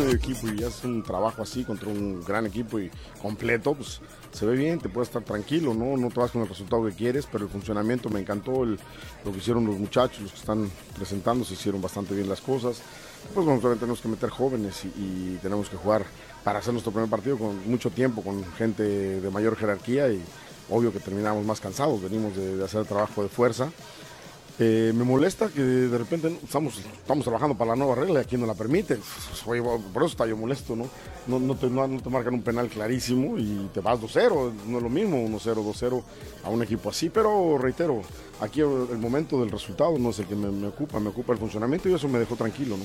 Este equipo y haces un trabajo así contra un gran equipo y completo, pues se ve bien, te puedes estar tranquilo, ¿no? No te vas con el resultado que quieres, pero el funcionamiento me encantó, lo que hicieron los muchachos, los que están presentando, se hicieron bastante bien las cosas. Pues bueno, obviamente tenemos que meter jóvenes y, tenemos que jugar para hacer nuestro primer partido con mucho tiempo, con gente de mayor jerarquía y obvio que terminamos más cansados, venimos de hacer trabajo de fuerza. Eh, me molesta que de repente estamos, trabajando para la nueva regla y aquí no la permite. Oye, por eso está yo molesto, ¿no? No, te, marcan un penal clarísimo y te vas 2-0. No es lo mismo 1-0, 2-0 a un equipo así. Pero reitero, aquí el momento del resultado no es el que me, me ocupa, me ocupa el funcionamiento y eso me dejó tranquilo, ¿no?